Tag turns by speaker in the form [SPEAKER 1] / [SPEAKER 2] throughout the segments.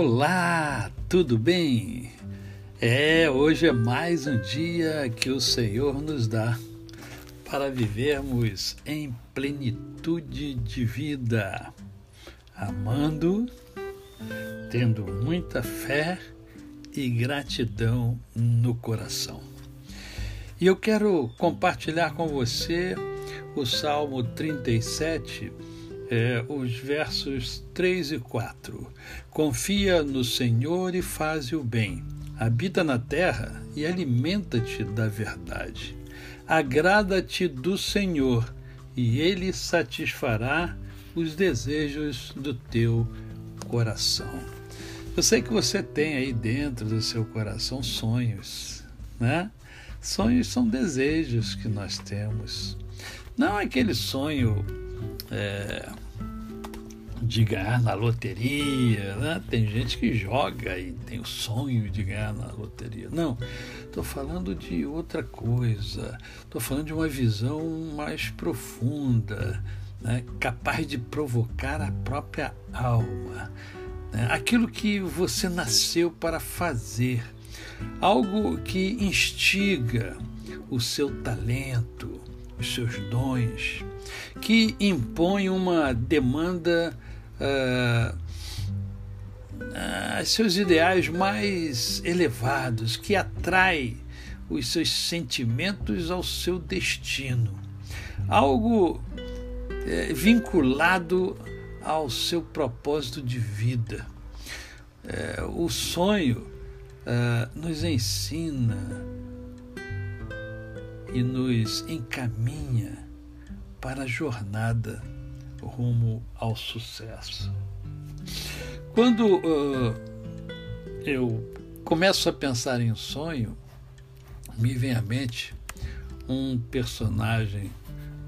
[SPEAKER 1] Olá, tudo bem? É, hoje é mais um dia que o Senhor nos dá para vivermos em plenitude de vida, amando, tendo muita fé e gratidão no coração. E eu quero compartilhar com você o Salmo 37 é, os versos 3 e 4. Confia no Senhor e faz o bem. Habita na terra e alimenta-te da verdade. Agrada-te do Senhor e ele satisfará os desejos do teu coração. Eu sei que você tem aí dentro do seu coração sonhos, né? Sonhos são desejos que nós temos. Não aquele sonho é, de ganhar na loteria, né? Tem gente que joga e tem o sonho de ganhar na loteria. Não, estou falando de outra coisa. Estou falando de uma visão mais profunda, né? capaz de provocar a própria alma. Né? Aquilo que você nasceu para fazer, algo que instiga o seu talento, os seus dons, que impõe uma demanda uh, uh, seus ideais mais elevados, que atrai os seus sentimentos ao seu destino. Algo uh, vinculado ao seu propósito de vida. Eh, o sonho eh, nos ensina e nos encaminha para a jornada rumo ao sucesso. Quando uh, eu começo a pensar em sonho, me vem à mente um personagem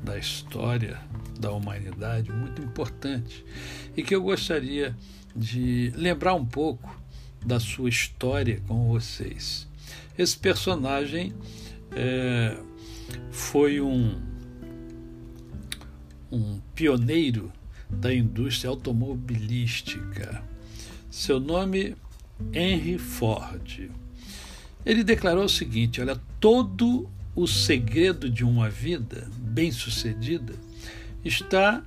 [SPEAKER 1] da história da humanidade muito importante e que eu gostaria de lembrar um pouco da sua história com vocês. Esse personagem é, foi um um pioneiro da indústria automobilística. Seu nome, Henry Ford. Ele declarou o seguinte: olha, todo o segredo de uma vida bem-sucedida está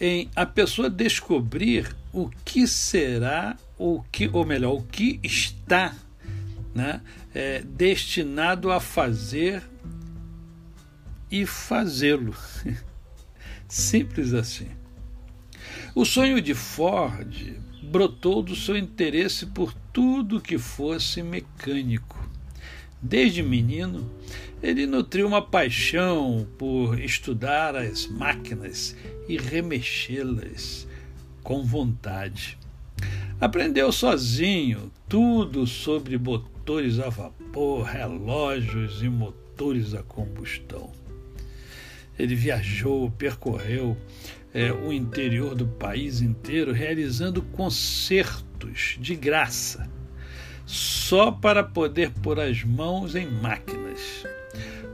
[SPEAKER 1] em a pessoa descobrir o que será, o que, ou melhor, o que está né, é, destinado a fazer e fazê-lo. Simples assim. O sonho de Ford brotou do seu interesse por tudo que fosse mecânico. Desde menino, ele nutriu uma paixão por estudar as máquinas e remexê-las com vontade. Aprendeu sozinho tudo sobre motores a vapor, relógios e motores a combustão. Ele viajou, percorreu é, o interior do país inteiro, realizando concertos de graça, só para poder pôr as mãos em máquinas.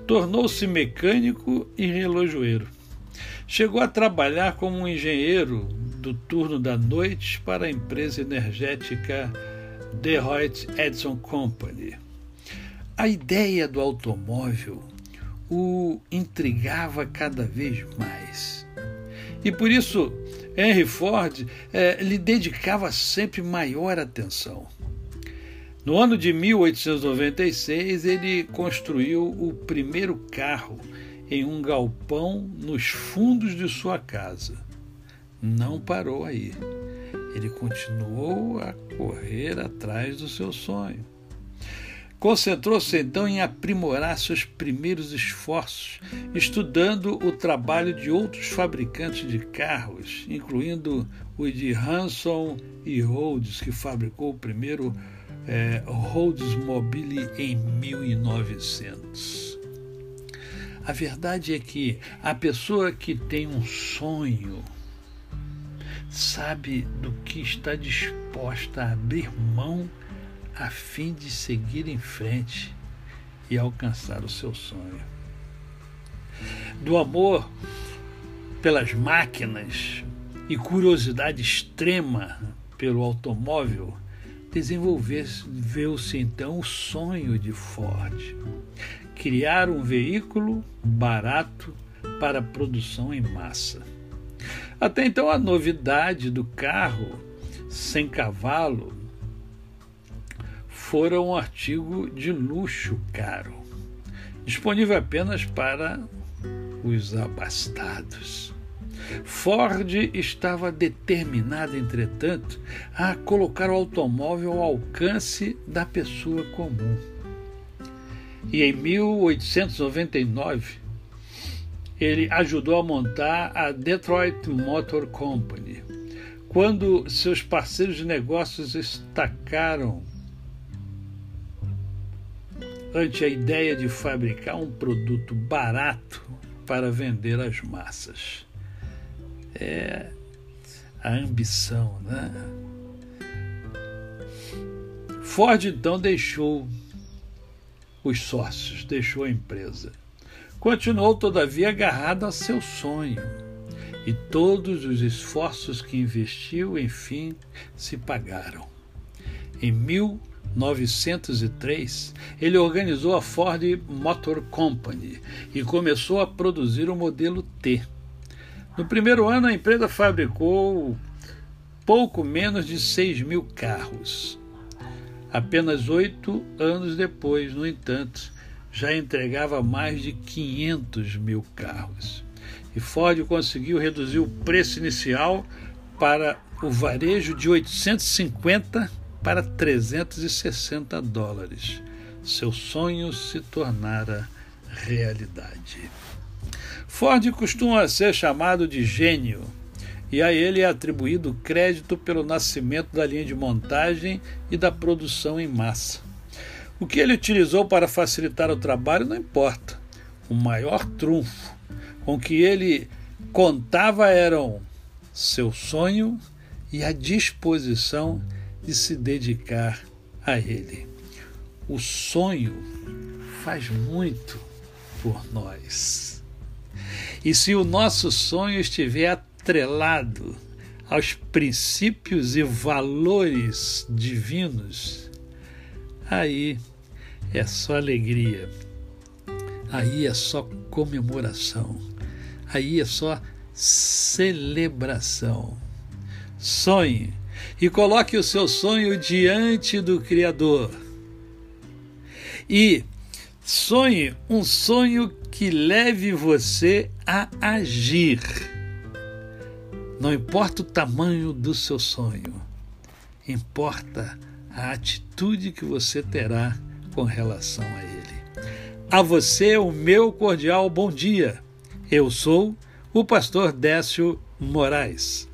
[SPEAKER 1] Tornou-se mecânico e relojoeiro. Chegou a trabalhar como um engenheiro do turno da noite para a empresa energética Detroit Edison Company. A ideia do automóvel o intrigava cada vez mais. E por isso Henry Ford eh, lhe dedicava sempre maior atenção. No ano de 1896, ele construiu o primeiro carro em um galpão nos fundos de sua casa. Não parou aí. Ele continuou a correr atrás do seu sonho. Concentrou-se então em aprimorar seus primeiros esforços, estudando o trabalho de outros fabricantes de carros, incluindo o de Hanson e Rhodes, que fabricou o primeiro é, Mobile em 1900. A verdade é que a pessoa que tem um sonho sabe do que está disposta a abrir mão a fim de seguir em frente e alcançar o seu sonho. Do amor pelas máquinas e curiosidade extrema pelo automóvel, desenvolveu-se então o sonho de Ford: criar um veículo barato para produção em massa. Até então, a novidade do carro sem cavalo fora um artigo de luxo caro, disponível apenas para os abastados. Ford estava determinado, entretanto, a colocar o automóvel ao alcance da pessoa comum. E em 1899, ele ajudou a montar a Detroit Motor Company. Quando seus parceiros de negócios estacaram ante a ideia de fabricar um produto barato para vender às massas. É a ambição, né? Ford então deixou os sócios, deixou a empresa Continuou, todavia, agarrado a seu sonho, e todos os esforços que investiu, enfim, se pagaram. Em 1903, ele organizou a Ford Motor Company e começou a produzir o modelo T. No primeiro ano, a empresa fabricou pouco menos de 6 mil carros. Apenas oito anos depois, no entanto, já entregava mais de 500 mil carros. E Ford conseguiu reduzir o preço inicial para o varejo de 850 para 360 dólares. Seu sonho se tornara realidade. Ford costuma ser chamado de gênio, e a ele é atribuído crédito pelo nascimento da linha de montagem e da produção em massa. O que ele utilizou para facilitar o trabalho não importa. O maior trunfo com que ele contava eram seu sonho e a disposição de se dedicar a ele. O sonho faz muito por nós. E se o nosso sonho estiver atrelado aos princípios e valores divinos, aí é só alegria, aí é só comemoração, aí é só celebração. Sonhe e coloque o seu sonho diante do Criador. E sonhe um sonho que leve você a agir. Não importa o tamanho do seu sonho, importa a atitude que você terá com relação a ele. A você, o meu cordial bom dia. Eu sou o pastor Décio Moraes.